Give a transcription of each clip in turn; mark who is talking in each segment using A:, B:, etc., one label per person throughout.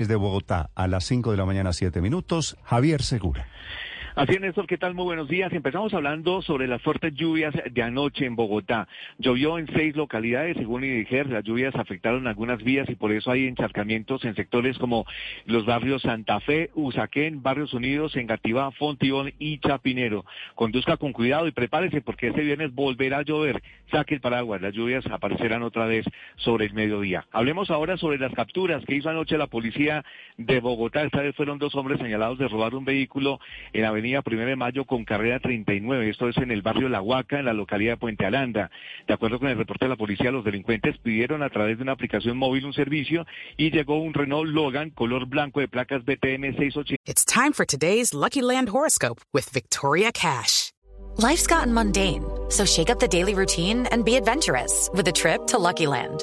A: Desde Bogotá, a las 5 de la mañana, 7 minutos, Javier Segura.
B: Así es, Néstor, ¿qué tal? Muy buenos días. Empezamos hablando sobre las fuertes lluvias de anoche en Bogotá. Llovió en seis localidades, según IDIGER. Las lluvias afectaron algunas vías y por eso hay encharcamientos en sectores como los barrios Santa Fe, Usaquén, Barrios Unidos, Engativá, Fontibón y Chapinero. Conduzca con cuidado y prepárese porque este viernes volverá a llover. Saque el paraguas, las lluvias aparecerán otra vez sobre el mediodía. Hablemos ahora sobre las capturas que hizo anoche la policía de Bogotá. Esta vez fueron dos hombres señalados de robar un vehículo en Avenida Primero de Mayo con carrera 39. Esto es en el barrio La Huaca, en la localidad de Puente Alanda. De acuerdo con el reporte de la policía, los delincuentes pidieron a través de una aplicación móvil un servicio y llegó un Renault Logan color blanco de placas BTM 680.
C: It's time for today's Lucky Land horoscope with Victoria Cash. Life's gotten mundane, so shake up the daily routine and be adventurous with a trip to Lucky Land.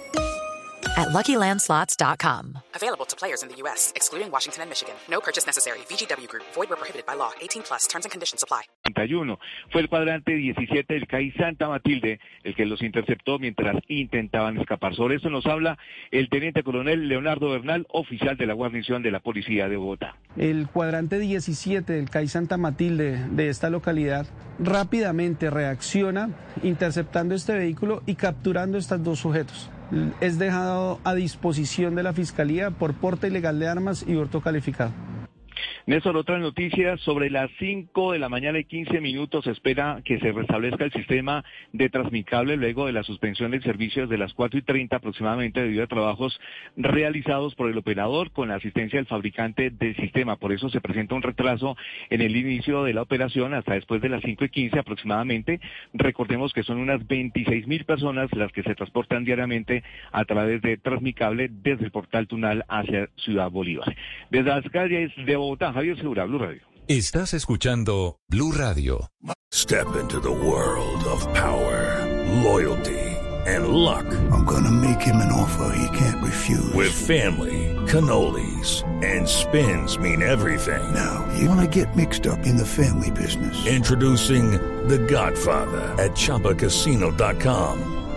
C: at LuckyLandSlots.com.
D: Available to players in the U.S., excluding Washington and Michigan. No purchase necessary. VGW Group. Void where prohibited by law. 18 plus. Terms and conditions apply.
B: 31. Fue el cuadrante 17 del CAI Santa Matilde el que los interceptó mientras intentaban escapar. Sobre esto nos habla el teniente coronel Leonardo Bernal, oficial de la guarnición de la Policía de Bogotá.
E: El cuadrante 17 del CAI Santa Matilde de esta localidad rápidamente reacciona interceptando este vehículo y capturando estos dos sujetos. Es dejado a disposición de la Fiscalía por porte ilegal de armas y hurto calificado.
B: Néstor, otra noticia, sobre las 5 de la mañana y 15 minutos se espera que se restablezca el sistema de Transmicable luego de la suspensión del servicio desde las 4 y 30 aproximadamente debido a trabajos realizados por el operador con la asistencia del fabricante del sistema. Por eso se presenta un retraso en el inicio de la operación hasta después de las 5 y 15 aproximadamente. Recordemos que son unas 26 mil personas las que se transportan diariamente a través de Transmicable desde el portal Tunal hacia Ciudad Bolívar. Desde las calles de Bogotá, Javier Segura, Blue Radio.
F: Estás escuchando Blue Radio.
G: Step into the world of power, loyalty, and luck.
H: I'm gonna make him an offer he can't refuse.
G: With family, cannolis, and spins mean everything.
H: Now, you wanna get mixed up in the family business.
G: Introducing The Godfather at ChumbaCasino.com.